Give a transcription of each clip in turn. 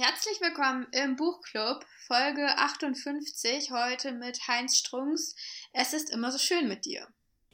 Herzlich willkommen im Buchclub, Folge 58, heute mit Heinz Strunks. Es ist immer so schön mit dir.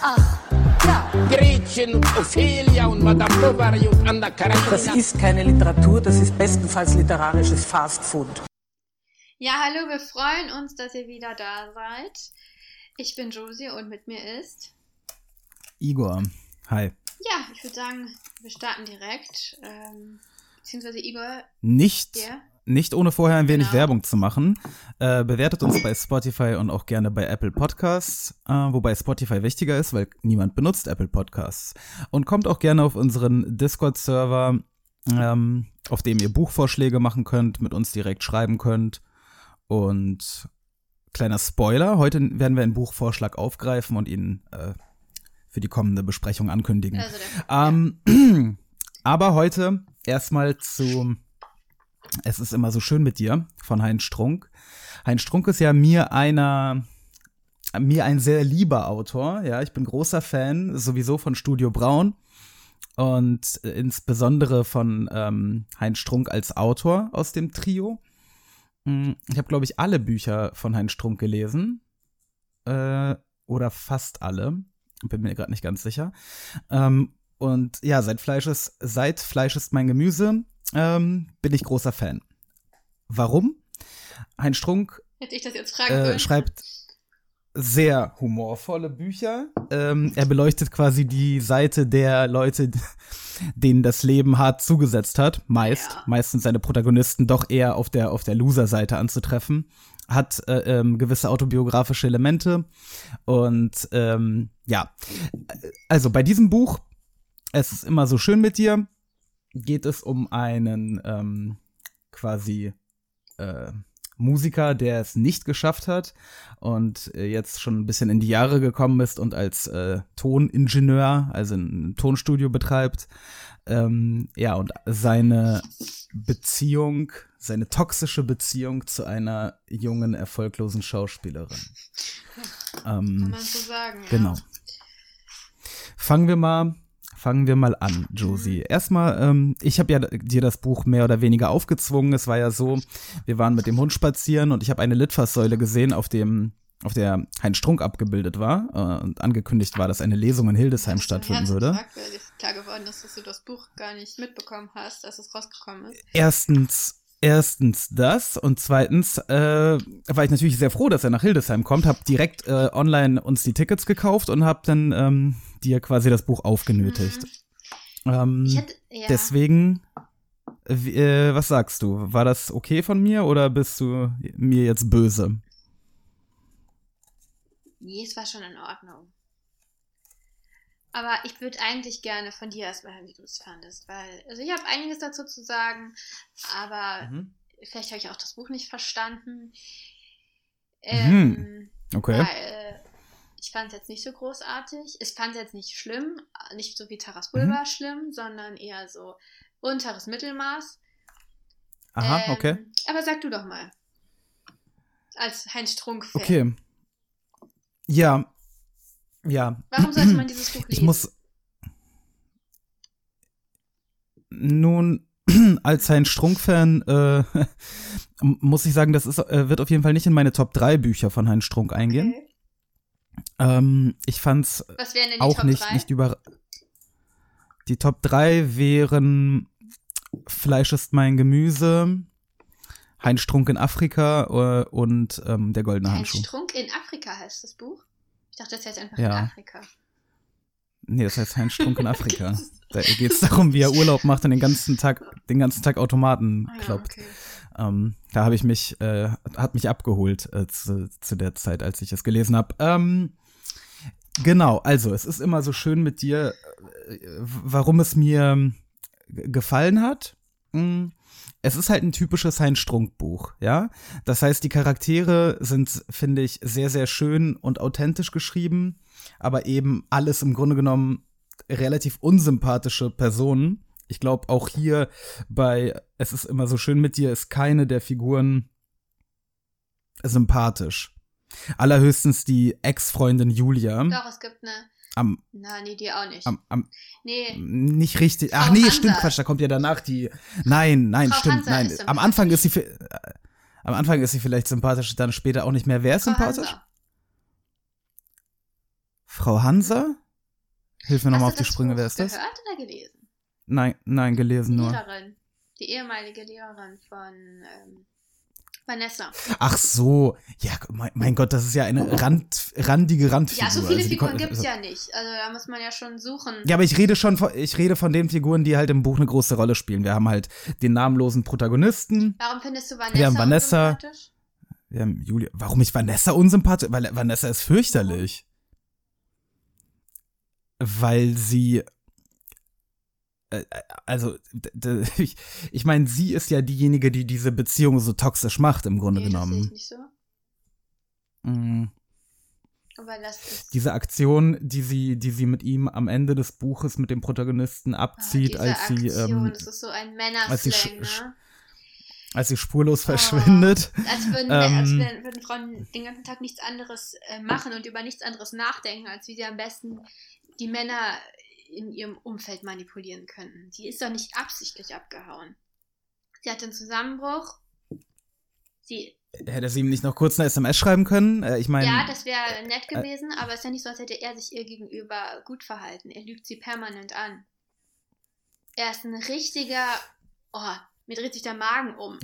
ja. Gretchen und Ophelia und Madame Bovary und Anna Karenina. Das ist keine Literatur, das ist bestenfalls literarisches Fastfood. Ja, hallo, wir freuen uns, dass ihr wieder da seid. Ich bin Josie und mit mir ist Igor. Hi. Ja, ich würde sagen, wir starten direkt. Ähm, beziehungsweise Igor. Nicht, Ja. Nicht ohne vorher ein wenig Genau. Werbung zu machen. Äh, bewertet uns bei Spotify und auch gerne bei Apple Podcasts, äh, wobei Spotify wichtiger ist, weil niemand benutzt Apple Podcasts. Und kommt auch gerne auf unseren Discord-Server, ähm, auf dem ihr Buchvorschläge machen könnt, mit uns direkt schreiben könnt. Und kleiner Spoiler, heute werden wir einen Buchvorschlag aufgreifen und ihn äh, für die kommende Besprechung ankündigen. Also Ähm, aber heute erstmal zu Es ist immer so schön mit dir von Heinz Strunk. Heinz Strunk ist ja mir einer mir ein sehr lieber Autor, ja, ich bin großer Fan sowieso von Studio Braun und äh, insbesondere von ähm, Heinz Strunk als Autor aus dem Trio. Mm, Ich habe, glaube ich, alle Bücher von Heinz Strunk gelesen. Äh, oder fast alle. Bin mir gerade nicht ganz sicher. Ähm, und ja, seit Fleisch ist, seit Fleisch ist mein Gemüse ähm, bin ich großer Fan. Warum? Heinz Strunk hätte ich das jetzt fragen äh, schreibt sehr humorvolle Bücher. Ähm, er beleuchtet quasi die Seite der Leute, denen das Leben hart zugesetzt hat. Meist. Ja. Meistens seine Protagonisten doch eher auf der, auf der Loser-Seite anzutreffen. Hat äh, ähm, gewisse autobiografische Elemente. Und ähm, ja. Also bei diesem Buch, es ist immer so schön mit dir, geht es um einen ähm, quasi äh, Musiker, der es nicht geschafft hat und äh, jetzt schon ein bisschen in die Jahre gekommen ist und als äh, Toningenieur, also ein Tonstudio betreibt. Ähm, ja, und seine Beziehung, seine toxische Beziehung zu einer jungen, erfolglosen Schauspielerin. Kann Ähm, man so sagen. genau. Ja. Fangen wir mal, fangen wir mal an, Josie. Erstmal, ähm, ich habe ja dir das Buch mehr oder weniger aufgezwungen. Es war ja so, wir waren mit dem Hund spazieren und ich habe eine Litfaßsäule gesehen, auf dem auf der Heinz Strunk abgebildet war äh, und angekündigt war, dass eine Lesung in Hildesheim ist stattfinden würde. Weil dir klar geworden ist, dass du das Buch gar nicht mitbekommen hast, dass es rausgekommen ist. Erstens, erstens das und zweitens äh, war ich natürlich sehr froh, dass er nach Hildesheim kommt, habe direkt äh, online uns die Tickets gekauft und habe dann ähm, dir quasi das Buch aufgenötigt. Ähm, Ich hätte, ja. Deswegen, äh, was sagst du? War das okay von mir oder bist du mir jetzt böse? Nee, es war schon in Ordnung. Aber ich würde eigentlich gerne von dir erstmal hören, wie du es fandest, weil, also ich habe einiges dazu zu sagen, aber Mhm. vielleicht habe ich auch das Buch nicht verstanden. Ähm, Mhm. Okay. Weil ich fand es jetzt nicht so großartig. Ich fand es jetzt nicht schlimm, nicht so wie Taras Bulba Mhm. schlimm, sondern eher so unteres Mittelmaß. Aha, Ähm, okay. Aber sag du doch mal. Als Heinz Strunk-Fan. Okay. Ja. Ja. Warum sollte man dieses Buch lesen? Ich muss. Nun, als Heinz Strunk-Fan äh, muss ich sagen, das ist, äh, wird auf jeden Fall nicht in meine Top 3 Bücher von Heinz Strunk eingehen. Okay. Ähm, ich fand's Was wären denn die auch Top nicht, 3? nicht über. Die Top 3 wären Fleisch ist mein Gemüse, Heinz Strunk in Afrika äh, und ähm, der goldene Handschuh. Strunk in Afrika heißt das Buch. Ich dachte, das heißt einfach Ja. in Afrika. Nee, das heißt Heinz Strunk in Afrika. Da geht es darum, wie er Urlaub macht und den ganzen Tag, den ganzen Tag Automaten Ah, ja, kloppt. okay. Ähm, da habe ich mich, äh, hat mich abgeholt äh, zu, zu der Zeit, als ich es gelesen habe. Ähm, genau, also es ist immer so schön mit dir, äh, warum es mir g- gefallen hat. Mm, es ist halt ein typisches Heinz-Strunk-Buch, ja. Das heißt, die Charaktere sind, finde ich, sehr, sehr schön und authentisch geschrieben, aber eben alles im Grunde genommen relativ unsympathische Personen. Ich glaube, auch hier bei Es ist immer so schön mit dir ist keine der Figuren sympathisch. Allerhöchstens die Ex-Freundin Julia. Doch, es gibt eine. Am, Na, nee, die auch nicht. am, am, nee, nicht richtig. Ach Frau nee, Hansa. stimmt, Quatsch, da kommt ja danach die. Nein, nein, Frau stimmt, Hansa nein. Am Anfang ist sie äh, am Anfang ist sie vielleicht sympathisch, dann später auch nicht mehr. Wer ist Frau sympathisch? Hansa. Frau Hansa? Hilf mir nochmal auf die Sprünge, Buch wer ist das? gehört oder gelesen? Nein, nein, gelesen nur. Lehrerin. Die ehemalige Lehrerin von ähm, Vanessa. Ach so, ja, mein, Gott, das ist ja eine Rand, randige Randfigur. Ja, so viele Also Figuren gibt es also- ja nicht. Also da muss man ja schon suchen. Ja, aber ich rede schon von, ich rede von den Figuren, die halt im Buch eine große Rolle spielen. Wir haben halt den namenlosen Protagonisten. Warum findest du Vanessa, Wir haben Vanessa. unsympathisch? Wir haben Julia. Warum ich Vanessa unsympathisch? Weil Vanessa ist fürchterlich. Weil sie. Äh, Also, d- d- ich, ich meine, sie ist ja diejenige, die diese Beziehung so toxisch macht, im Grunde Nee, das sehe ich genommen. nicht so. Mm. Aber das ist. Diese Aktion, die sie, die sie mit ihm am Ende des Buches mit dem Protagonisten Ah, abzieht, diese als sie, Aktion, ähm, das ist so ein als sie ne? als sie spurlos verschwindet. Als würden, Ähm, als würden, würden Frauen den ganzen Tag nichts anderes äh, machen und über nichts anderes nachdenken, als wie sie am besten die Männer in ihrem Umfeld manipulieren könnten. Die ist doch nicht absichtlich abgehauen. Sie hatte einen Zusammenbruch. Sie, Hätte sie ihm nicht noch kurz eine SMS schreiben können? Äh, ich meine, ja, das wäre nett gewesen, aber es ist ja nicht so, als hätte er sich ihr gegenüber gut verhalten. Er lügt sie permanent an. Er ist ein richtiger. Oh, mir dreht sich der Magen um.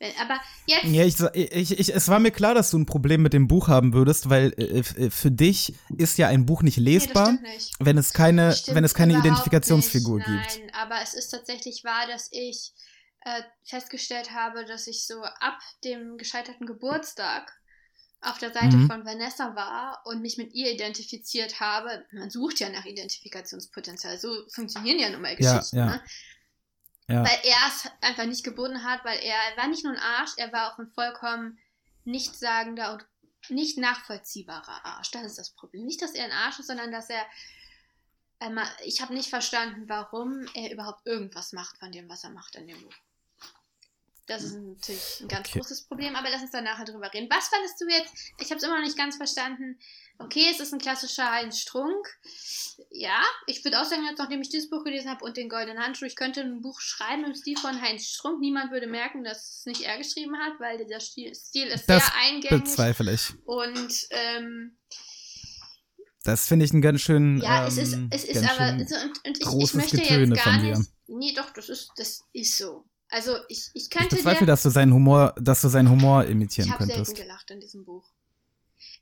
Nee. Aber jetzt. Ja, ich, ich, ich, es war mir klar, dass du ein Problem mit dem Buch haben würdest, weil äh, f- für dich ist ja ein Buch nicht Nee, lesbar, stimmt nicht. wenn es keine, wenn es keine Identifikationsfigur nicht, gibt. Nein, aber es ist tatsächlich wahr, dass ich äh, festgestellt habe, dass ich so ab dem gescheiterten Geburtstag auf der Seite Mhm. von Vanessa war und mich mit ihr identifiziert habe. Man sucht ja nach Identifikationspotenzial. So funktionieren ja nun mal Ja, Geschichten. ja. Ne? Ja. Weil er es einfach nicht gebunden hat, weil er, er war nicht nur ein Arsch, er war auch ein vollkommen nichtssagender und nicht nachvollziehbarer Arsch. Das ist das Problem. Nicht, dass er ein Arsch ist, sondern dass er. einmal- ich habe nicht verstanden, warum er überhaupt irgendwas macht von dem, was er macht in dem Buch. Das ist natürlich ein ganz Okay. großes Problem, aber lass uns da nachher drüber reden. Was fandest du jetzt? Ich habe es immer noch nicht ganz verstanden. Okay, es ist ein klassischer Heinz Strunk. Ja, ich würde auch sagen, jetzt nachdem ich dieses Buch gelesen habe und den Goldenen Handschuh, ich könnte ein Buch schreiben im Stil von Heinz Strunk. Niemand würde merken, dass es nicht er geschrieben hat, weil der Stil, Stil ist Das sehr eingängig. Bezweifle ich. Und ähm, Das finde ich einen ganz schön. ja, ähm, es ist, es ist aber so, und, und ich, ich möchte Getöne jetzt gar nicht. Nee, doch, das ist, das ist so. Also ich, ich Ich könnte bezweifle, dir, dass du seinen Humor, dass du seinen Humor imitieren ich habe selten könntest. gelacht in diesem Buch.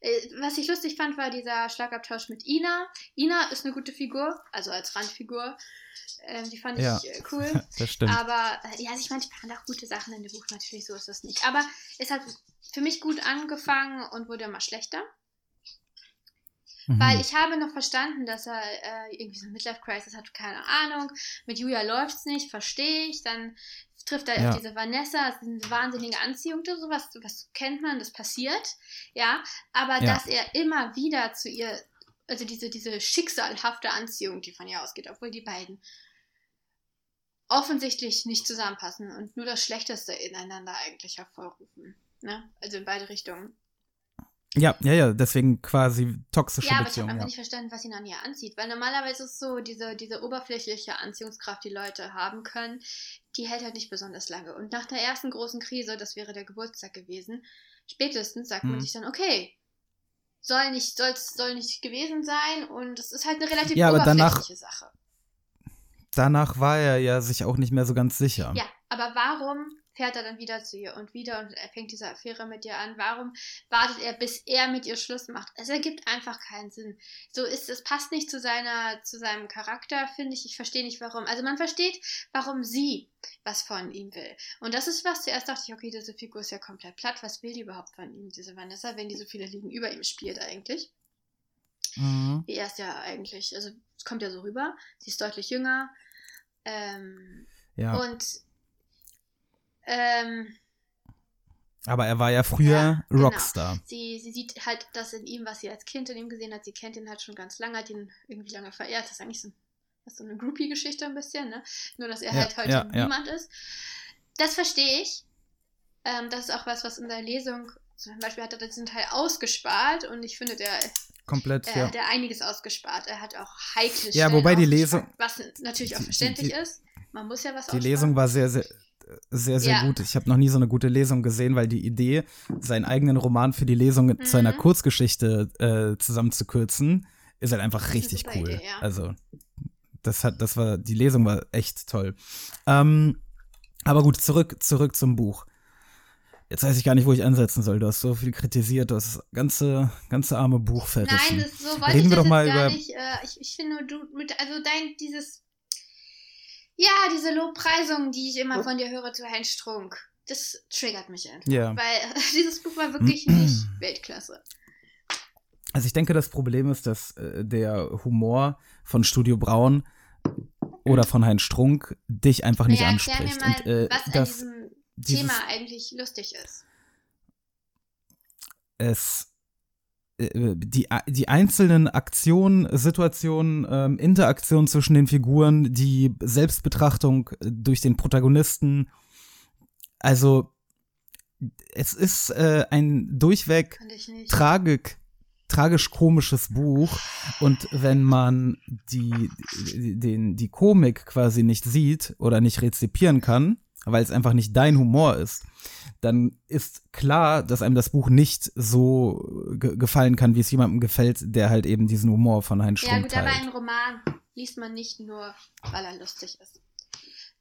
Äh, Was ich lustig fand, war dieser Schlagabtausch mit Ina. Ina ist eine gute Figur, also als Randfigur. Ähm, die fand Ja. ich äh, cool. Das stimmt. Aber äh, ja, ich meine, ich fand auch gute Sachen in dem Buch, natürlich so ist das nicht. Aber es hat für mich gut angefangen und wurde immer schlechter. Mhm. Weil ich habe noch verstanden, dass er äh, irgendwie so eine Midlife-Crisis hat, keine Ahnung. Mit Julia läuft's nicht, verstehe ich. Dann trifft er Ja. auf diese Vanessa, ist eine wahnsinnige Anziehung, das sowas, was kennt man, das passiert. Ja, aber Ja. dass er immer wieder zu ihr, also diese, diese schicksalhafte Anziehung, die von ihr ausgeht, obwohl die beiden offensichtlich nicht zusammenpassen und nur das Schlechteste ineinander eigentlich hervorrufen. Ne? Also in beide Richtungen. Ja, ja, ja, deswegen quasi toxische Ja, aber ich habe Beziehung. einfach Ja. nicht verstanden, was ihn an ihr anzieht. Weil normalerweise ist es so, diese, diese oberflächliche Anziehungskraft, die Leute haben können, die hält halt nicht besonders lange. Und nach der ersten großen Krise, das wäre der Geburtstag gewesen, spätestens sagt man Mhm. sich dann, okay, soll nicht, soll's, soll nicht gewesen sein und es ist halt eine relativ Ja, aber danach- oberflächliche Sache. Danach war er ja sich auch nicht mehr so ganz sicher. Ja, aber warum fährt er dann wieder zu ihr und wieder und er fängt diese Affäre mit ihr an? Warum wartet er, bis er mit ihr Schluss macht? Es ergibt einfach keinen Sinn. So ist es passt nicht zu seiner zu seinem Charakter, finde ich. Ich verstehe nicht warum. Also man versteht, warum sie was von ihm will. Und das ist was. Zuerst dachte ich, okay, diese Figur ist ja komplett platt. Was will die überhaupt von ihm, diese Vanessa, wenn die so viele Ligen über ihm spielt eigentlich? Mhm. Wie er ist ja eigentlich, also es kommt ja so rüber. Sie ist deutlich jünger. Ähm, ja. und Ähm, Aber er war ja früher Ja, genau. Rockstar. sie, sie sieht halt das in ihm, was sie als Kind in ihm gesehen hat. Sie kennt ihn halt schon ganz lange, hat ihn irgendwie lange verehrt. Das ist eigentlich so, so eine Groupie-Geschichte ein bisschen, ne? Nur, dass er Ja, halt heute ja, niemand ist. Das verstehe ich. Ähm, das ist auch was, was in der Lesung, zum Beispiel hat er diesen Teil ausgespart und ich finde, der, Komplett, er ja. hat ja einiges ausgespart. Er hat auch heikle Ja, Stellen wobei die Lesung- Was natürlich auch verständlich die- ist. Man muss ja was Die. Lesung war sehr, sehr, sehr, sehr Ja. gut. Ich habe noch nie so eine gute Lesung gesehen, weil die Idee, seinen eigenen Roman für die Lesung Mhm. zu einer Kurzgeschichte äh, zusammenzukürzen, ist halt einfach richtig cool. Idee, ja. Also, das hat, das war, die Lesung war echt toll. Ähm, aber gut, zurück, zurück zum Buch. Jetzt weiß ich gar nicht, wo ich ansetzen soll. Du hast so viel kritisiert, du hast das ganze, ganze arme Buch verrissen. Nein, das, so wollte Reden ich wir doch mal über- nicht. Äh, ich, ich finde, du mit, also dein, dieses, ja, diese Lobpreisung, die ich immer von dir höre zu Heinz Strunk, das triggert mich einfach. Ja. Weil dieses Buch war wirklich nicht Weltklasse. Also ich denke, das Problem ist, dass äh, der Humor von Studio Braun oder von Heinz Strunk dich einfach nicht erklär anspricht. mir mal, Und äh, was an das diesem dieses- Thema eigentlich lustig ist. es die, die einzelnen Aktionen, Situationen, ähm, Interaktionen zwischen den Figuren, die Selbstbetrachtung äh, durch den Protagonisten, also es ist äh, ein durchweg tragik tragisch-komisches Buch. Und wenn man die, die, den, die Komik quasi nicht sieht oder nicht rezipieren kann, weil es einfach nicht dein Humor ist, dann ist klar, dass einem das Buch nicht so ge gefallen kann, wie es jemandem gefällt, der halt eben diesen Humor von Heinz ja, Strunk gut, aber einen Roman liest man nicht nur, weil er lustig ist.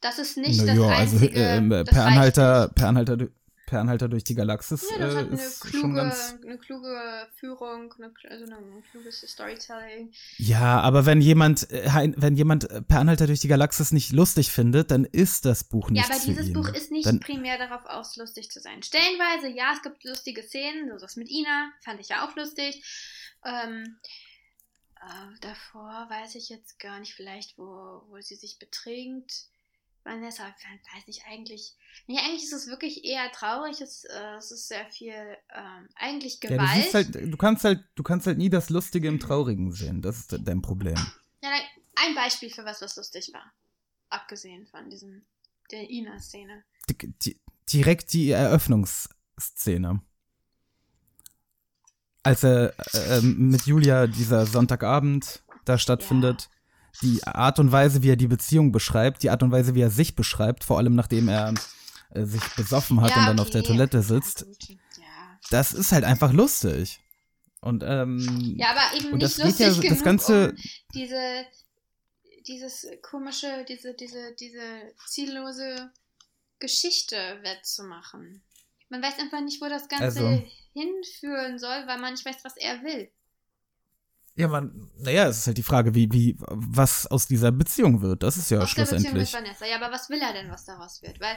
Das ist nicht das Naja, also einzige. äh, das per, Anhalter, per, Anhalter, per Anhalter durch die Galaxis Ja, das äh, hat eine ist schon kluge, ganz eine kluge Führung, eine, also ein kluges Storytelling. Ja, aber wenn jemand, äh, wenn jemand äh, per Anhalter durch die Galaxis nicht lustig findet, dann ist das Buch Ja, nicht aber für dieses ihn. Buch ist nicht Dann, primär darauf aus, lustig zu sein. Stellenweise, ja, es gibt lustige Szenen, so das mit Ina, fand ich ja auch lustig. Ähm, äh, davor weiß ich jetzt gar nicht, vielleicht, wo, wo sie sich betrinkt. Vanessa, weiß ich eigentlich. Nee, eigentlich ist es wirklich eher traurig. Es, äh, es ist sehr viel, ähm, eigentlich ja, du Gewalt. halt, du kannst halt, du kannst halt nie das Lustige im Traurigen sehen. Das ist dein Problem. Ja, ein Beispiel für was, was lustig war. Abgesehen von diesem, der Ina-Szene. Direkt die Eröffnungsszene. Als er äh, ähm, mit Julia dieser Sonntagabend da stattfindet, die Art und Weise, wie er die Beziehung beschreibt, die Art und Weise, wie er sich beschreibt, vor allem nachdem er äh, sich besoffen hat Ja, und dann auf okay. der Toilette sitzt. Ja. das ist halt einfach lustig. Und, ähm, Ja, aber eben Und nicht das geht ja- lustig das Ganze- um diese, dieses komische, diese, diese, diese ziellose Geschichte wettzumachen. Man weiß einfach nicht, wo das Ganze Also- hinführen soll, weil man nicht weiß, was er will. Ja, man, naja, es ist halt die Frage, wie, wie, was aus dieser Beziehung wird. Das ist ja Aus der Beziehung mit schlussendlich. Vanessa. Ja, aber was will er denn, was daraus wird? Weil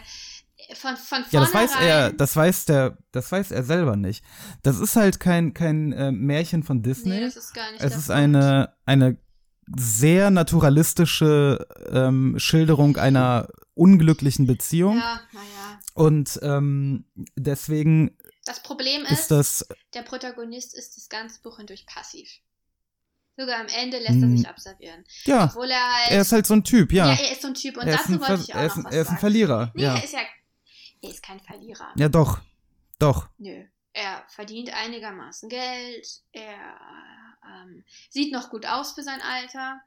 äh, von, von Ja, das weiß er, das weiß der, das weiß er selber nicht. Das ist halt kein, kein äh, Märchen von Disney. Nee, das ist gar nicht es ist Punkt. eine, eine sehr naturalistische ähm, Schilderung einer unglücklichen Beziehung. Ja, naja. Und ähm, deswegen Das Problem ist, ist das, der Protagonist ist das ganze Buch hindurch passiv. Sogar am Ende lässt er Hm, sich abservieren. ja, Obwohl er halt. er ist halt so ein Typ, ja. Ja, er ist so ein Typ. Und er, dazu wollte Ver ich auch er, ist noch was er ist ein. Verlierer, Nee, ja. er ist ja. Er ist kein Verlierer. Ja, doch. Doch. Nö. Er verdient einigermaßen Geld. Er ähm, sieht noch gut aus für sein Alter.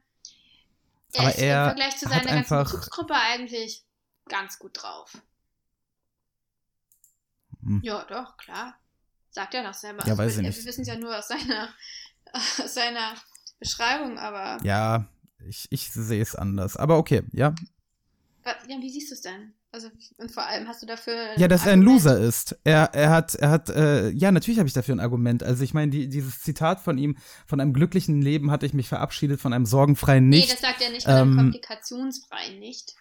Er Aber ist er im Vergleich zu seiner ganzen Bezugsgruppe eigentlich ganz gut drauf. Hm. Ja, doch, klar. Sagt er doch selber. Ja, Also weiß wir, ich nicht. Wir wissen es ja nur aus seiner, aus seiner Beschreibung, aber. Ja, ich, ich sehe es anders. Aber okay, ja. Ja, wie siehst du es denn? Also, und vor allem hast du dafür. Ja, dass er ein Argument? Loser ist. Er, er hat, er hat, äh, ja, natürlich habe ich dafür ein Argument. Also ich meine, die, dieses Zitat von ihm, von einem glücklichen Leben hatte ich mich verabschiedet, von einem sorgenfreien Nee, nicht. das sagt er nicht, von einem Ähm, komplikationsfreien nicht.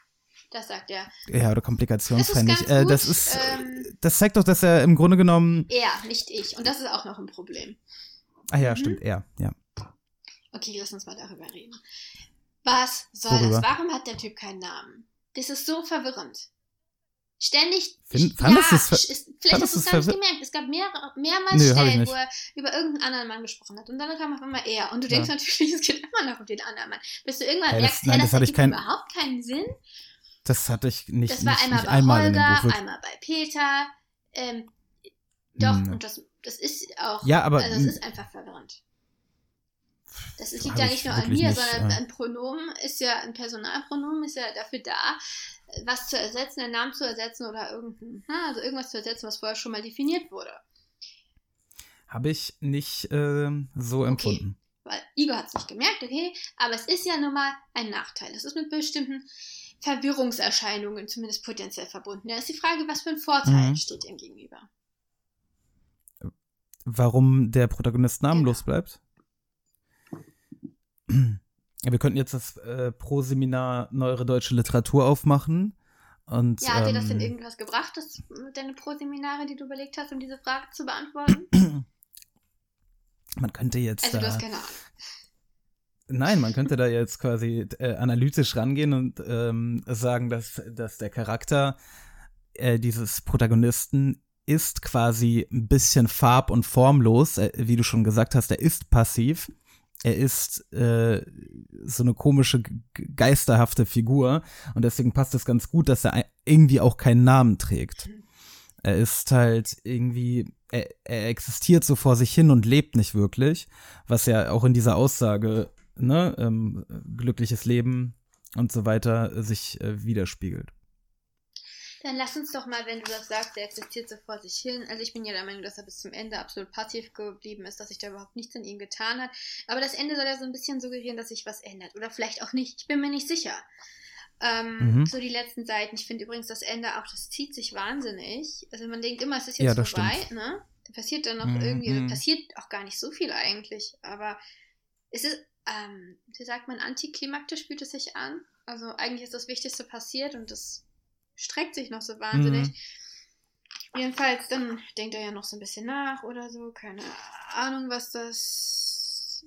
Das sagt er. ja, oder komplikationsfrei Das ist nicht. Äh, das ist, ähm, das zeigt doch, dass er im Grunde genommen, Er, nicht ich. Und das ist auch noch ein Problem. ah ja, Mhm. stimmt, er, ja. Okay, lass uns mal darüber reden. Was soll Worüber? das? Warum hat der Typ keinen Namen? Das ist so verwirrend. ständig. Find- ja, ver- ist, vielleicht hast du es gar nicht gemerkt. Es gab mehrere, mehrmals Nö, Stellen, wo er über irgendeinen anderen Mann gesprochen hat. Und dann kam auf einmal er. Und du Ja. denkst natürlich, es geht immer noch um den anderen Mann. Bis du irgendwann Ja, das- merkst, nein, hey, das das, hatte ich kein- überhaupt keinen Sinn. Das hatte ich nicht, Das war nicht, einmal nicht bei einmal Holger, einmal bei Peter. Ähm, doch, Hm. und das, das ist auch. Ja, aber- Also, es ist einfach verwirrend. Das liegt ja ich nicht nur an mir, nicht, sondern äh. ein Pronomen ist ja, ein Personalpronomen ist ja dafür da, was zu ersetzen, einen Namen zu ersetzen oder irgendein, ha, also irgendwas zu ersetzen, was vorher schon mal definiert wurde. Habe ich nicht ähm, so empfunden. Weil Igor hat es nicht gemerkt, okay, aber es ist ja nun mal ein Nachteil. Das ist mit bestimmten Verwirrungserscheinungen zumindest potenziell verbunden. Da ist die Frage, was für ein Vorteil Mhm. steht ihm gegenüber. Warum der Protagonist namenlos Genau. bleibt? Wir könnten jetzt das äh, Pro-Seminar Neuere Deutsche Literatur aufmachen. Und, Ja, hat dir das denn ähm, irgendwas gebracht, das, deine Pro-Seminare, die du überlegt hast, um diese Frage zu beantworten? Man könnte jetzt Also, du hast keine Ahnung. nein, man könnte da jetzt quasi äh, analytisch rangehen und ähm, sagen, dass, dass der Charakter äh, dieses Protagonisten ist quasi ein bisschen farb- und formlos, äh, wie du schon gesagt hast, er ist passiv. Er ist äh, so eine komische, ge- geisterhafte Figur und deswegen passt es ganz gut, dass er irgendwie auch keinen Namen trägt. Er ist halt irgendwie, er, er existiert so vor sich hin und lebt nicht wirklich, was ja auch in dieser Aussage, ne, ähm, glückliches Leben und so weiter sich äh, widerspiegelt. Dann lass uns doch mal, wenn du das sagst, der existiert so vor sich hin. Also ich bin ja der Meinung, dass er bis zum Ende absolut passiv geblieben ist, dass sich da überhaupt nichts an ihm getan hat. Aber das Ende soll ja so ein bisschen suggerieren, dass sich was ändert. Oder vielleicht auch nicht. Ich bin mir nicht sicher. Ähm, Mhm. So die letzten Seiten. Ich finde übrigens das Ende auch, das zieht sich wahnsinnig. Also man denkt immer, es ist jetzt Ja, das vorbei, stimmt. ne? Passiert dann noch Mhm. irgendwie, passiert auch gar nicht so viel eigentlich. Aber es ist, ähm, wie sagt man, antiklimaktisch fühlt es sich an. Also eigentlich ist das Wichtigste passiert und das streckt sich noch so wahnsinnig. Mhm. Jedenfalls, dann denkt er ja noch so ein bisschen nach oder so. Keine Ahnung, was das.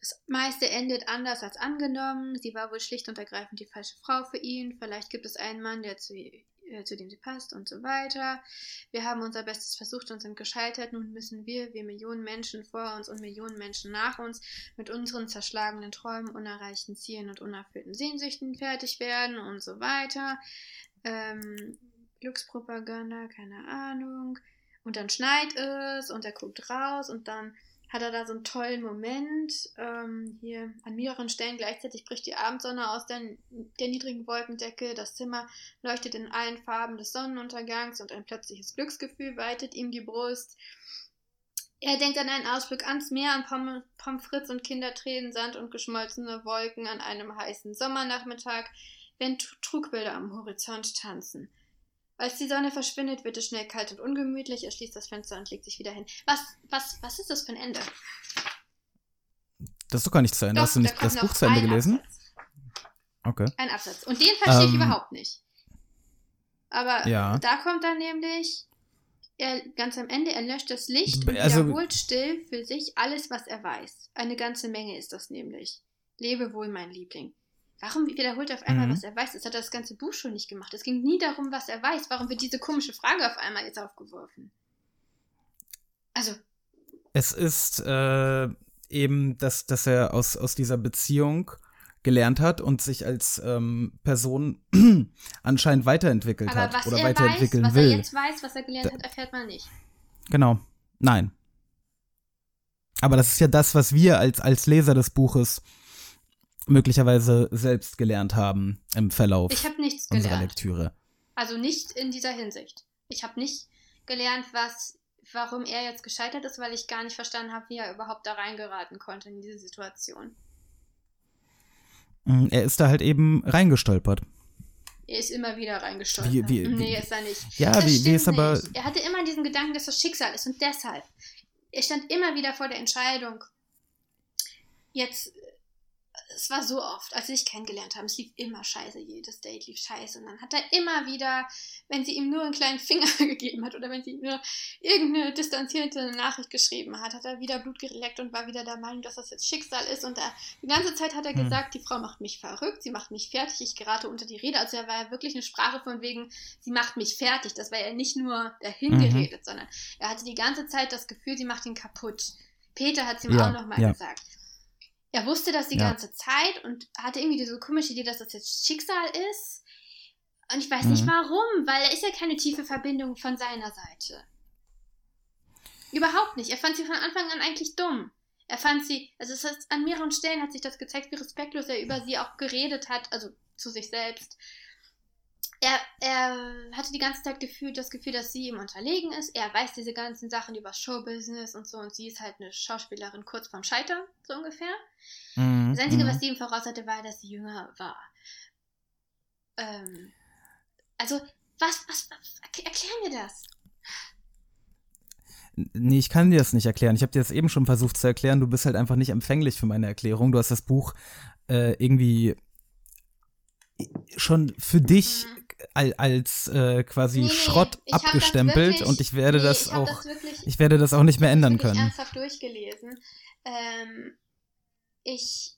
Das meiste endet anders als angenommen. Sie war wohl schlicht und ergreifend die falsche Frau für ihn. Vielleicht gibt es einen Mann, der zu, äh, zu dem sie passt und so weiter. Wir haben unser Bestes versucht und sind gescheitert. Nun müssen wir, wir Millionen Menschen vor uns und Millionen Menschen nach uns, mit unseren zerschlagenen Träumen, unerreichten Zielen und unerfüllten Sehnsüchten fertig werden und so weiter. Ähm, Glückspropaganda, keine Ahnung. Und dann schneit es und er guckt raus und dann hat er da so einen tollen Moment. Ähm, hier an mehreren Stellen gleichzeitig bricht die Abendsonne aus der, der niedrigen Wolkendecke. Das Zimmer leuchtet in allen Farben des Sonnenuntergangs und ein plötzliches Glücksgefühl weitet ihm die Brust. Er denkt an einen Ausblick ans Meer, an Pom Pommes frites und Kindertränen, Sand und geschmolzene Wolken an einem heißen Sommernachmittag, wenn Tr- Trugbilder am Horizont tanzen. Als die Sonne verschwindet, wird es schnell kalt und ungemütlich. Er schließt das Fenster und legt sich wieder hin. Was, was, was ist das für ein Ende? Das ist doch gar nicht zu Ende. Hast du nicht da das Buch zu Ende gelesen? Absatz. Okay. Ein Absatz. Und den verstehe ich Ähm, überhaupt nicht. Aber Ja. da kommt dann nämlich, er, ganz am Ende, er löscht das Licht und Also- wiederholt still für sich alles, was er weiß. Eine ganze Menge ist das nämlich. Lebe wohl, mein Liebling. Warum wiederholt er auf einmal, Mhm. was er weiß? Das hat er das ganze Buch schon nicht gemacht. Es ging nie darum, was er weiß. Warum wird diese komische Frage auf einmal jetzt aufgeworfen? Also, Es ist äh, eben, dass, dass er aus, aus dieser Beziehung gelernt hat und sich als ähm, Person anscheinend weiterentwickelt aber hat was oder er weiß, weiterentwickeln was will. er jetzt weiß, was er gelernt Da- hat, erfährt man nicht. Genau. Nein. Aber das ist ja das, was wir als, als Leser des Buches möglicherweise selbst gelernt haben im Verlauf Ich habe nichts unserer gelernt. Lektüre. Also nicht in dieser Hinsicht. Ich habe nicht gelernt, was, warum er jetzt gescheitert ist, weil ich gar nicht verstanden habe, wie er überhaupt da reingeraten konnte in diese Situation. Mm, Er ist da halt eben reingestolpert. Er ist immer wieder reingestolpert. Wie- wie- nee, ist er nicht. Ja, Das wie, wie ist aber. nicht. Er hatte immer diesen Gedanken, dass das Schicksal ist und deshalb. Er stand immer wieder vor der Entscheidung, jetzt es war so oft, als sie sich kennengelernt haben, es lief immer scheiße, jedes Date lief scheiße. Und dann hat er immer wieder, wenn sie ihm nur einen kleinen Finger gegeben hat oder wenn sie ihm nur irgendeine distanzierte Nachricht geschrieben hat, hat er wieder Blut geleckt und war wieder der Meinung, dass das jetzt Schicksal ist. Und er, die ganze Zeit hat er Hm. gesagt, die Frau macht mich verrückt, sie macht mich fertig, ich gerate unter die Rede. Also er war ja wirklich eine Sprache von wegen, sie macht mich fertig. Das war ja nicht nur dahin Mhm. geredet, sondern er hatte die ganze Zeit das Gefühl, sie macht ihn kaputt. Peter hat es ihm Ja, auch nochmal ja. gesagt. Er wusste das die Ja. ganze Zeit und hatte irgendwie diese komische Idee, dass das jetzt Schicksal ist. Und ich weiß nicht Mhm. warum, weil da ist ja keine tiefe Verbindung von seiner Seite. Überhaupt nicht. Er fand sie von Anfang an eigentlich dumm. Er fand sie, also es ist, an mehreren Stellen hat sich das gezeigt, wie respektlos er über sie auch geredet hat, also zu sich selbst. Er, er hatte die ganze Zeit gefühlt, das Gefühl, dass sie ihm unterlegen ist. Er weiß diese ganzen Sachen über Showbusiness und so und sie ist halt eine Schauspielerin kurz vorm Scheitern, so ungefähr. Mhm, Das Einzige, mhm. was sie ihm voraus hatte, war, dass sie jünger war. Ähm, also, was, was, was erk- erklär mir das. Nee, ich kann dir das nicht erklären. Ich habe dir das eben schon versucht zu erklären. Du bist halt einfach nicht empfänglich für meine Erklärung. Du hast das Buch äh, irgendwie schon für dich al als äh, quasi. Nee, nee, Schrott ich das abgestempelt wirklich- und ich werde nee, das ich auch das wirklich- ich werde das auch nicht mehr Ich ändern habe wirklich können. ernsthaft durchgelesen. Ähm, ich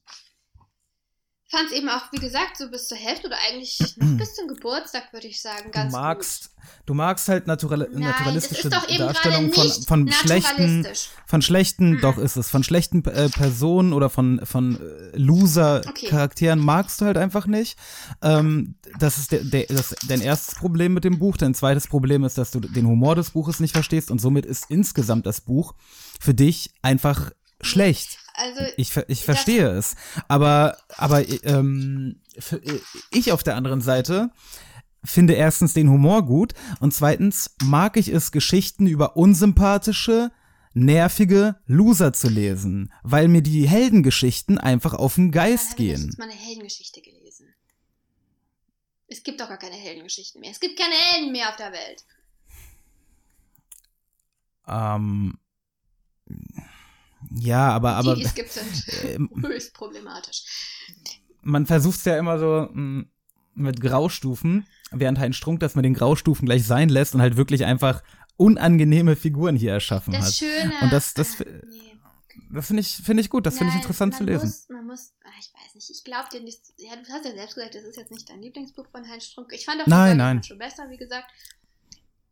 fand es eben auch, wie gesagt, so bis zur Hälfte oder eigentlich noch bis zum Geburtstag, würde ich sagen, Du ganz magst, du magst halt naturale, Nein, naturalistische es ist doch eben Darstellungen von, von schlechten, von schlechten, Mhm. doch ist es, von schlechten äh, Personen oder von, von äh, Loser-Charakteren magst du halt einfach nicht. Ähm, das ist der, der, das, dein erstes Problem mit dem Buch. Dein zweites Problem ist, dass du den Humor des Buches nicht verstehst und somit ist insgesamt das Buch für dich einfach schlecht. Also, Ich, ich verstehe es. Aber, aber ähm, für, ich auf der anderen Seite finde erstens den Humor gut und zweitens mag ich es, Geschichten über unsympathische, nervige Loser zu lesen, weil mir die Heldengeschichten einfach auf den Geist habe ich gehen. jetzt mal eine Heldengeschichte gelesen. Es gibt doch gar keine Heldengeschichten mehr. Es gibt keine Helden mehr auf der Welt. Ähm, ja, aber, aber die, es gibt, sind ähm, höchst problematisch. man versucht es ja immer so mh, mit Graustufen, während Heinz Strunk das mit den Graustufen gleich sein lässt und halt wirklich einfach unangenehme Figuren hier erschaffen Das hat. Schöne. Und das, das, äh, nee. das finde ich, finde ich gut, das finde ich interessant zu lesen. Muss, man muss, ach, ich weiß nicht, ich glaube dir nicht. Ja, du hast ja selbst gesagt, das ist jetzt nicht dein Lieblingsbuch von Heinz Strunk. Ich fand auch Nein, nein. Schon besser, wie gesagt.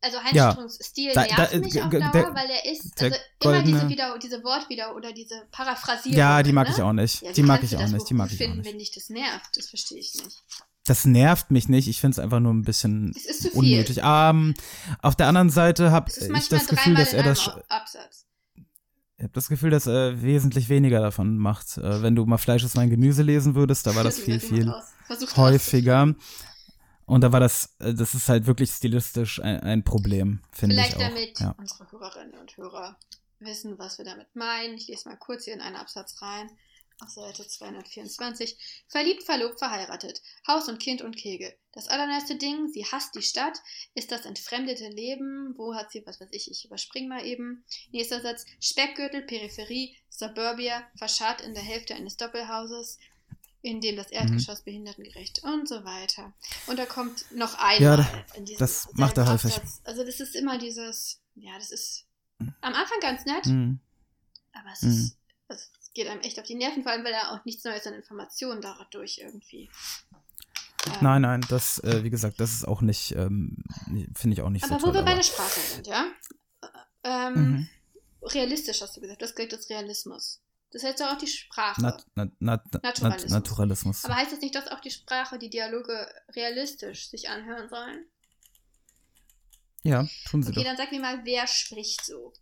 Also Heinz Ja. Strunks Stil Da- nervt da- mich auf Dauer, der- weil er ist, also immer diese, wieder, diese Wort wieder oder diese Paraphrasierung. Ja, die mag ne? ich auch nicht. Ja, die mag ich auch nicht. Die mag ich auch nicht. wenn dich das nervt, das verstehe ich nicht. Das nervt mich nicht. Ich finde es einfach nur ein bisschen unnötig. Ähm, auf der anderen Seite habe ich das Gefühl, dass er das, Absatz. ich habe das Gefühl, dass er wesentlich weniger davon macht. Äh, wenn du mal Fleisch ist mein Gemüse lesen würdest, da war das viel, viel häufiger. Und da war das, äh, das ist halt wirklich stilistisch ein, ein Problem, finde ich Vielleicht damit Ja. unsere Hörerinnen und Hörer wissen, was wir damit meinen. Ich lese mal kurz hier in einen Absatz rein. Auf Seite 224. Verliebt, verlobt, verheiratet. Haus und Kind und Kegel. Das allerneueste Ding, sie hasst die Stadt, ist das entfremdete Leben. Wo hat sie, was weiß ich, ich überspringe mal eben. Nächster Satz. Speckgürtel, Peripherie, Suburbia, verscharrt in der Hälfte eines Doppelhauses, in dem Mhm. das Erdgeschoss behindertengerecht und so weiter. Und da kommt noch Ja, einmal diesem das macht er häufig. Absatz. Also das ist immer dieses, ja, das ist am Anfang ganz nett, Mhm. aber es, Mhm. ist, es geht einem echt auf die Nerven, vor allem weil er auch nichts Neues an Informationen dadurch irgendwie. ähm, Nein, nein, das, äh, wie gesagt, das ist auch nicht, ähm, finde ich auch nicht Aber so wo toll. wir bei aber- der Sprache sind, ja? Ähm, Mhm. Realistisch hast du gesagt, das gilt als Realismus. Das heißt doch auch die Sprache. Nat nat nat nat Naturalismus. Naturalismus. Aber heißt das nicht, dass auch die Sprache, die Dialoge realistisch sich anhören sollen? ja, tun sie Okay, doch. dann sag mir mal, wer spricht so?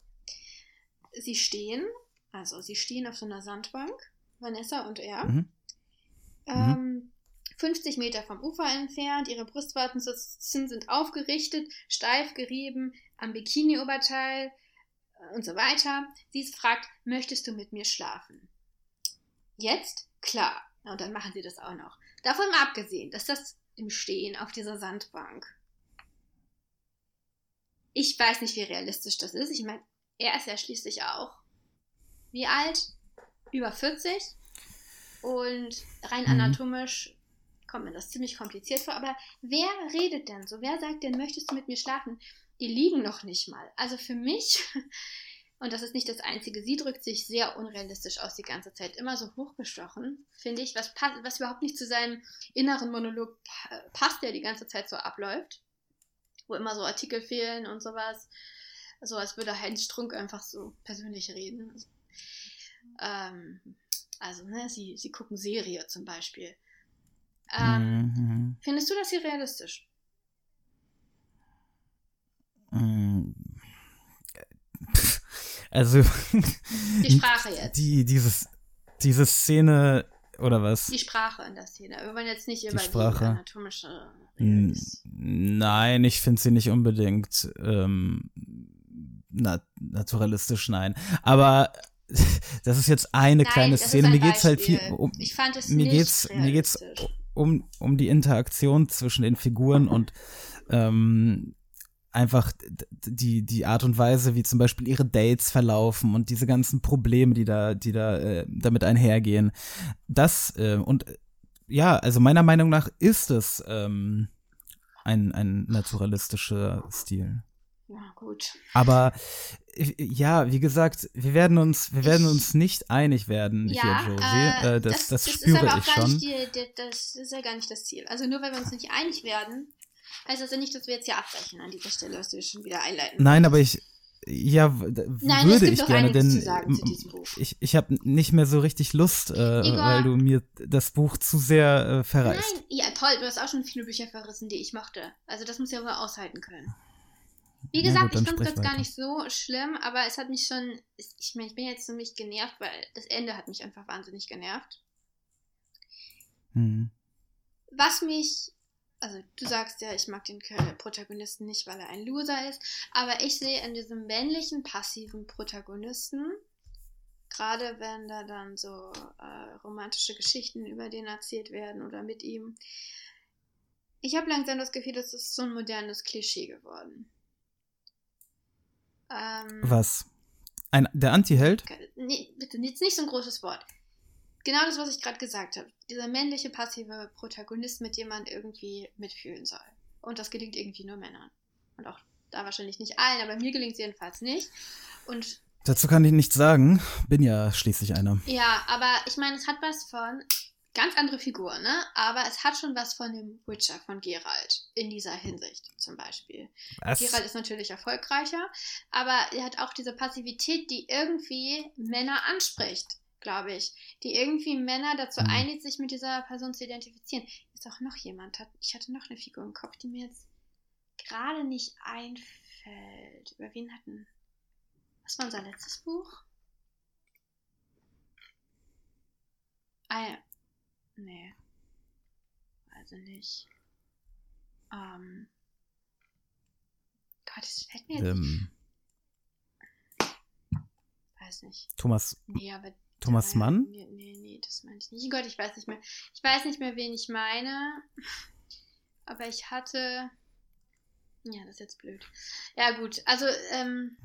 Sie stehen, also sie stehen auf so einer Sandbank, Vanessa und er. Mhm. Ähm, 50 Meter vom Ufer entfernt, ihre Brustwarzen sind, sind aufgerichtet, steif gerieben, am Bikini-Oberteil und so weiter. Sie fragt, möchtest du mit mir schlafen? Jetzt? Klar. Und dann machen sie das auch noch. Davon mal abgesehen, dass das im Stehen auf dieser Sandbank. Ich weiß nicht, wie realistisch das ist. Ich meine, er ist ja schließlich auch. Wie alt? Über 40? Und rein Mhm. anatomisch kommt mir das ziemlich kompliziert vor. Aber wer redet denn so? Wer sagt denn, möchtest du mit mir schlafen? Die liegen noch nicht mal. Also für mich, und das ist nicht das Einzige, sie drückt sich sehr unrealistisch aus die ganze Zeit. Immer so hochgestochen, finde ich, was, was überhaupt nicht zu seinem inneren Monolog pa- passt, der die ganze Zeit so abläuft. Wo immer so Artikel fehlen und sowas. So als würde Heinz Strunk einfach so persönlich reden. Ähm, also, ne, sie, sie gucken Serie zum Beispiel. Ähm, Mhm. Findest du das hier realistisch? Also, Die Sprache jetzt. die, dieses, diese Szene, oder was? Die Sprache in der Szene. Wir wollen jetzt nicht Die über die, Sprache. anatomische Realität. Nein, ich finde sie nicht unbedingt ähm, na naturalistisch, nein. Aber das ist jetzt eine Nein, kleine Szene. ein Mir geht's halt viel um, Ich fand es mir geht's mir geht's um um die Interaktion zwischen den Figuren und ähm, einfach die die Art und Weise, wie zum Beispiel ihre Dates verlaufen und diese ganzen Probleme, die da die da äh, damit einhergehen. Das äh, und äh, ja, also meiner Meinung nach ist es ähm, ein ein naturalistischer Stil. Ja, gut. Aber äh, ja, wie gesagt, wir werden uns, wir werden uns nicht einig werden, Ja, und Josie. äh, Äh, das, das, ist spüre aber auch ich gar schon. Nicht die, die, das ist ja gar nicht das Ziel. Also nur weil wir uns nicht einig werden, das ja nicht, dass wir jetzt hier abbrechen an dieser Stelle, was du schon wieder einleiten Nein, aber ich, ja, Nein, es würde gibt ich doch gerne, denn zu sagen zu diesem Buch. ich, ich habe nicht mehr so richtig Lust, äh, Igor. weil du mir das Buch zu sehr äh, verreißt. Nein, ja toll, du hast auch schon viele Bücher verrissen, die ich mochte. Also das muss ja wohl aushalten können. Wie gesagt, gut, dann ich fand jetzt gar nicht so schlimm, aber es hat mich schon, ich meine, ich bin jetzt ziemlich genervt, weil das Ende hat mich einfach wahnsinnig genervt. Hm. Was mich, also du sagst ja, ich mag den Protagonisten nicht, weil er ein Loser ist, aber ich sehe in diesem männlichen, passiven Protagonisten, gerade wenn da dann so äh, romantische Geschichten über den erzählt werden oder mit ihm, ich habe langsam das Gefühl, das ist so ein modernes Klischee geworden. Ähm, Was? Ein, der Anti-Held? Nee, bitte, jetzt nicht so ein großes Wort. Genau das, was ich gerade gesagt habe. Dieser männliche, passive Protagonist, mit dem man irgendwie mitfühlen soll. Und das gelingt irgendwie nur Männern. Und auch da wahrscheinlich nicht allen, aber mir gelingt es jedenfalls nicht. Und Dazu kann ich nichts sagen. Bin ja schließlich einer. ja, aber ich meine, es hat was von ganz andere Figur, ne? Aber es hat schon was von dem Witcher von Geralt in dieser Hinsicht zum Beispiel. Was? Geralt ist natürlich erfolgreicher, aber er hat auch diese Passivität, die irgendwie Männer anspricht, glaube ich. Die irgendwie Männer dazu Mhm. einlädt, sich mit dieser Person zu identifizieren. Ist auch noch jemand, hat, ich hatte noch eine Figur im Kopf, die mir jetzt gerade nicht einfällt. Über wen hatten. Was war unser letztes Buch? Ah ja. Nee. Also nicht. Ähm. Gott, es fällt mir jetzt Ähm, Weiß nicht. Thomas, Nee, aber. Thomas ja, Mann? Nee, nee, nee, das meinte ich nicht. Gott, ich weiß nicht mehr. Ich weiß nicht mehr, wen ich meine. Aber ich hatte. Ja, das ist jetzt blöd. Ja, gut. Also, ähm.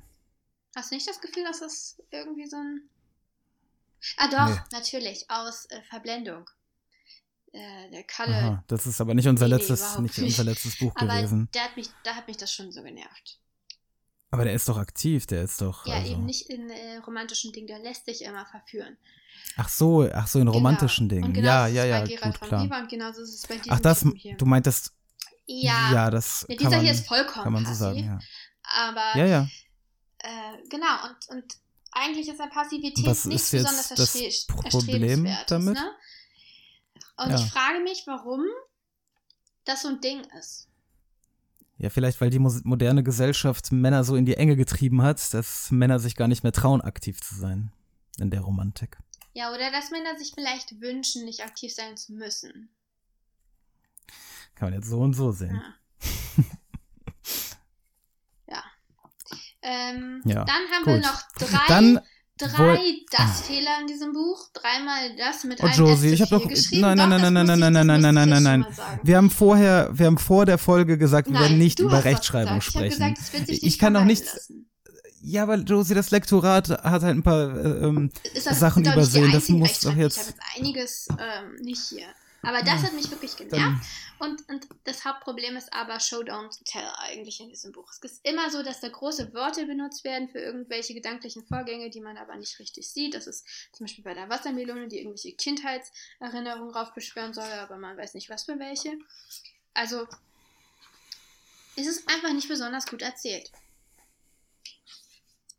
Hast du nicht das Gefühl, dass das irgendwie so ein. Ah, doch, Nee. natürlich. Aus äh, Verblendung. Äh, der Kalle. aha, das ist aber nicht unser Nee, nee, letztes, nicht nicht. unser letztes Buch aber gewesen. der hat mich, da hat mich das schon so genervt. Aber der ist doch aktiv, der ist doch. Ja, also, eben nicht in äh, romantischen Dingen, der lässt sich immer verführen. Ach so, ach so, in romantischen genau. Und Dingen. genauso ja, ja, ja, gut, klar. Und genauso ist es bei diesem Ach, das, hier. du meintest, ja, ja, das Ja, dieser man, hier ist vollkommen kann man so passiv. sagen, ja. Aber Ja, ja. Äh, genau, und, und eigentlich ist ja Passivität Was nicht ist jetzt besonders das erstre- Problem damit? Ne? Und Ja. ich frage mich, warum das so ein Ding ist. Ja, vielleicht, weil die mo- moderne Gesellschaft Männer so in die Enge getrieben hat, dass Männer sich gar nicht mehr trauen, aktiv zu sein in der Romantik. Ja, oder dass Männer sich vielleicht wünschen, nicht aktiv sein zu müssen. Kann man jetzt so und so sehen. Ja. ja. Ähm, Ja, dann haben wir gut. noch drei, Dann drei Das-Fehler in diesem Buch. Dreimal das mit Oh, einem Josie, ich habe doch. geschrieben. Nein, nein, nein, das nein, nein, ich- nein, das nein, nein, ich nein, nein, nein. sagen. Wir haben vorher, wir haben vor der Folge gesagt, wir Nein, werden nicht über Rechtschreibung gesagt. Ich sprechen. gesagt, es wird sich Ich nicht kann doch vermeiden nichts. lassen. Ja, weil Josie, das Lektorat hat halt ein paar äh, ähm, das Sachen übersehen. Das muss doch jetzt. Ich habe jetzt einiges ähm, nicht hier. Aber das hat mich wirklich genervt. Und, und das Hauptproblem ist aber Show, Don't Tell eigentlich in diesem Buch. Es ist immer so, dass da große Worte benutzt werden für irgendwelche gedanklichen Vorgänge, die man aber nicht richtig sieht. Das ist zum Beispiel bei der Wassermelone, die irgendwelche Kindheitserinnerungen raufbeschwören soll, aber man weiß nicht, was für welche. Also, es ist einfach nicht besonders gut erzählt.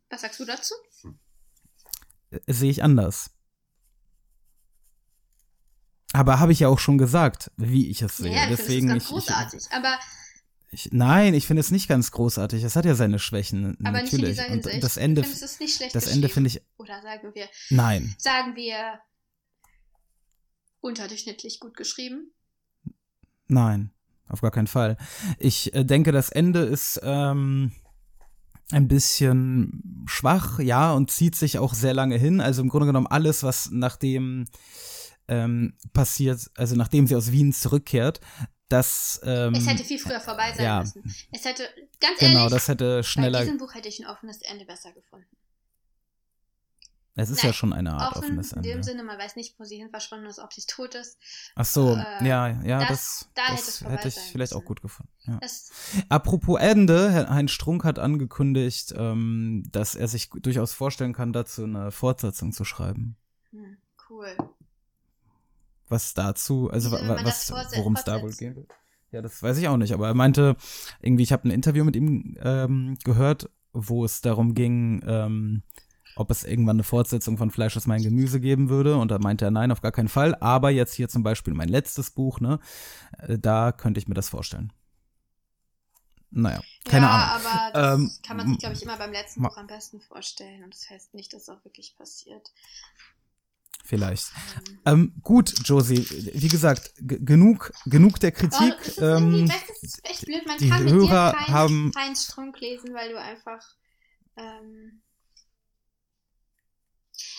Was sagst du dazu? äh, sehe ich anders. Aber habe ich ja auch schon gesagt, wie ich es sehe. ja, ich Deswegen es ich, ganz großartig. aber ich, ich, nein, ich finde es nicht ganz großartig. Es hat ja seine Schwächen Aber nicht in natürlich. dieser Und Hinsicht. das Ende, Ich finde, es nicht schlecht das Ende finde ich, Oder sagen wir, nein, sagen wir unterdurchschnittlich gut geschrieben. nein, auf gar keinen Fall. Ich äh, denke, das Ende ist ähm, ein bisschen schwach, ja, und zieht sich auch sehr lange hin. Also im Grunde genommen alles, was nachdem ähm, passiert, also nachdem sie aus Wien zurückkehrt, das ähm, es hätte viel früher vorbei sein ja. müssen. Es hätte, ganz genau, ehrlich, das hätte bei schneller. diesem Buch hätte ich ein offenes Ende besser gefunden. Es ist Nein, ja schon eine Art Offen offenes in dem Ende. Sinne, man weiß nicht, wo sie hin verschwunden ist, ob sie tot ist. Ach so, äh, ja, ja, das- das, da hätte das vorbei hätte ich vielleicht auch müssen. gut gefunden. Ja. Apropos Ende, Herr Heinz Strunk hat angekündigt, ähm, dass er sich durchaus vorstellen kann, dazu eine Fortsetzung zu schreiben. hm, cool. Was dazu, also will was, fortse- worum es da wohl gehen wird. Ja, das weiß ich auch nicht, aber er meinte, irgendwie, ich habe ein Interview mit ihm ähm, gehört, wo es darum ging, ähm, ob es irgendwann eine Fortsetzung von Fleisch ist mein Gemüse geben würde. Und da meinte er, nein, auf gar keinen Fall. Aber jetzt hier zum Beispiel mein letztes Buch, ne, äh, da könnte ich mir das vorstellen. Naja, keine ja, Ahnung. aber das Ähm, kann man sich, glaube ich, immer beim letzten Buch am besten vorstellen. Und das heißt nicht, dass es auch wirklich passiert. Vielleicht. Ähm, gut, Josie, wie gesagt, genug, genug der Kritik. Oh, es ist ähm, ist echt blöd. Man die kann mit Hörer dir keinen haben- Heinz Strunk lesen, weil du einfach. Ähm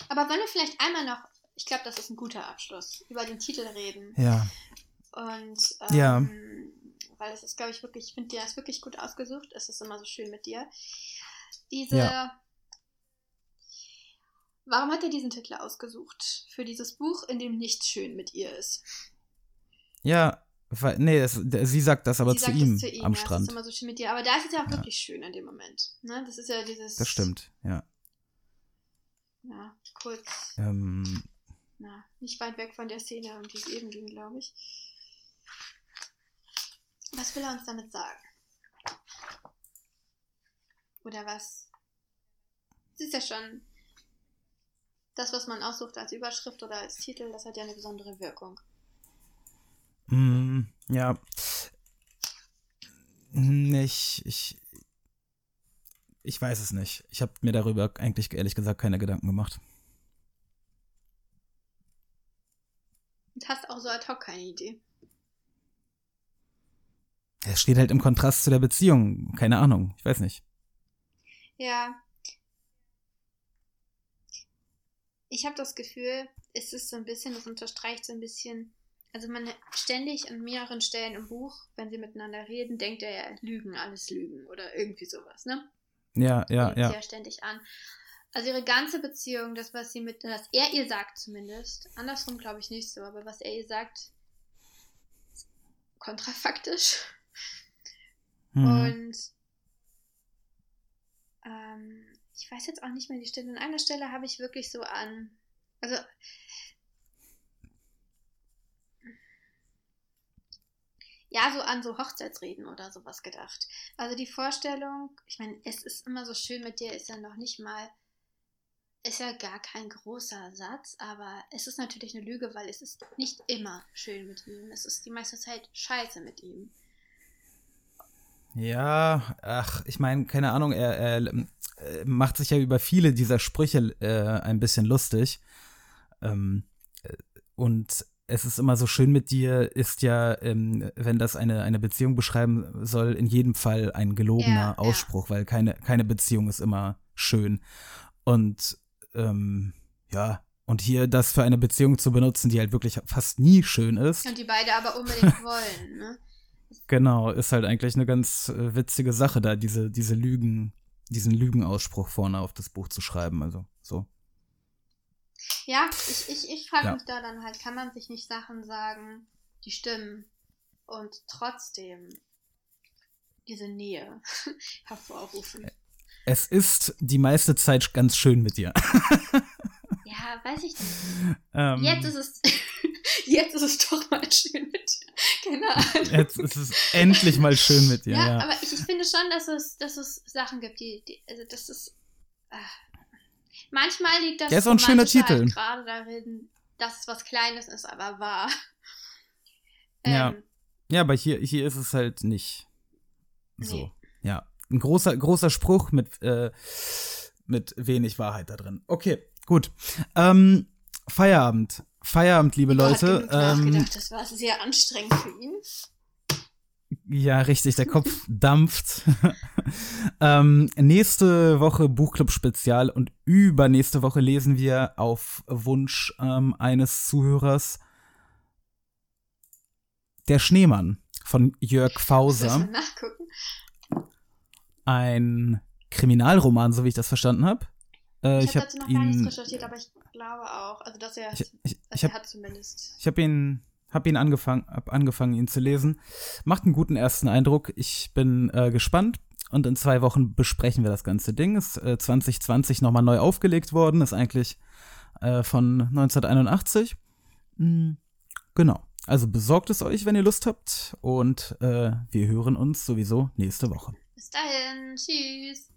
aber wollen wir vielleicht einmal noch, ich glaube, das ist ein guter Abschluss, über den Titel reden. ja, Und ähm, Ja. weil es ist, glaube ich, wirklich, ich finde, der ist wirklich gut ausgesucht. Es ist immer so schön mit dir. Diese. Ja. Warum hat er diesen Titel ausgesucht? Für dieses Buch, in dem nichts schön mit ihr ist. ja, weil, nee, das, sie sagt das aber Sie zu sagt ihm, zu ihm, am ja, Strand. ist immer so schön mit dir. Aber da ist es ja auch Ja. wirklich schön in dem Moment. Ne? Das ist ja dieses. Das stimmt, ja. Ja, kurz. Ähm, Na, nicht weit weg von der Szene, um die es eben ging, glaube ich. Was will er uns damit sagen? Oder was? Es ist ja schon das, was man aussucht als Überschrift oder als Titel, das hat ja eine besondere Wirkung. mm, ja. Ich, ich, ich weiß es nicht. Ich habe mir darüber eigentlich ehrlich gesagt keine Gedanken gemacht. Und hast auch so ad hoc keine Idee. Es steht halt im Kontrast zu der Beziehung. Keine Ahnung, ich weiß nicht. Ja. Ich habe das Gefühl, es ist so ein bisschen, das unterstreicht so ein bisschen, also man ständig an mehreren Stellen im Buch, wenn sie miteinander reden, denkt er ja, Lügen, alles Lügen oder irgendwie sowas, ne? Ja, ja, sie ja. ja ständig an. Also ihre ganze Beziehung, das, was sie mit, was er ihr sagt zumindest, andersrum glaube ich nicht so, aber was er ihr sagt, kontrafaktisch. Hm. Und ähm, ich weiß jetzt auch nicht mehr die Stelle. An einer Stelle habe ich wirklich so an. Also. Ja, so an so Hochzeitsreden oder sowas gedacht. Also die Vorstellung, ich meine, es ist immer so schön mit dir, ist ja noch nicht mal, ist ja gar kein großer Satz, aber es ist natürlich eine Lüge, weil es ist nicht immer schön mit ihm. Es ist die meiste Zeit scheiße mit ihm. Ja, ach, ich meine, keine Ahnung, er, er äh, macht sich ja über viele dieser Sprüche äh, ein bisschen lustig. Ähm, äh, und es ist immer so schön mit dir, ist ja, ähm, wenn das eine, eine Beziehung beschreiben soll, in jedem Fall ein gelogener Ja, ja. Ausspruch, weil keine, keine Beziehung ist immer schön. Und ähm, ja, und hier das für eine Beziehung zu benutzen, die halt wirklich fast nie schön ist. Und die beide aber unbedingt wollen, ne? Genau, ist halt eigentlich eine ganz äh, witzige Sache da, diese, diese Lügen diesen Lügenausspruch vorne auf das Buch zu schreiben. Also so. Ja, ich, ich, ich frage Ja. mich da dann halt, kann man sich nicht Sachen sagen, die stimmen und trotzdem diese Nähe hervorrufen? Es ist die meiste Zeit ganz schön mit dir. Ja, weiß ich nicht. Ähm, Jetzt ist es, jetzt ist es doch mal schön mit dir. Keine Ahnung. jetzt ist es endlich mal schön mit dir. ja, Ja, aber ich, ich finde schon, dass es, dass es Sachen gibt, die, die also das ist. ah. manchmal liegt das Der ist auch ein schöner Titel. Halt gerade darin, dass es was Kleines ist, aber wahr. Ja. Ähm, ja aber hier, hier ist es halt nicht so. Nee. Ja, ein großer, großer Spruch mit, äh, mit wenig Wahrheit da drin. Okay, gut. Ähm, Feierabend. Feierabend, liebe Leute. genug Ähm, nachgedacht. Das war sehr anstrengend für ihn. Ja, richtig, der Kopf dampft. ähm, nächste Woche Buchclub-Spezial und übernächste Woche lesen wir auf Wunsch ähm, eines Zuhörers Der Schneemann von Jörg Fauser. Ein Kriminalroman, so wie ich das verstanden habe. Äh, Ich, ich habe dazu noch gar nichts ihn, recherchiert, aber ich glaube auch. Also, dass er, ich, ich, ich er habe hat zumindest. Ich habe ihn, hab ihn angefangen, hab angefangen, ihn zu lesen. Macht einen guten ersten Eindruck. Ich bin äh, gespannt. Und in zwei Wochen besprechen wir das ganze Ding. Ist äh, 2020 nochmal neu aufgelegt worden. Ist eigentlich äh, von 1981. Hm, genau. Also besorgt es euch, wenn ihr Lust habt. Und äh, wir hören uns sowieso nächste Woche. Bis dahin. Tschüss.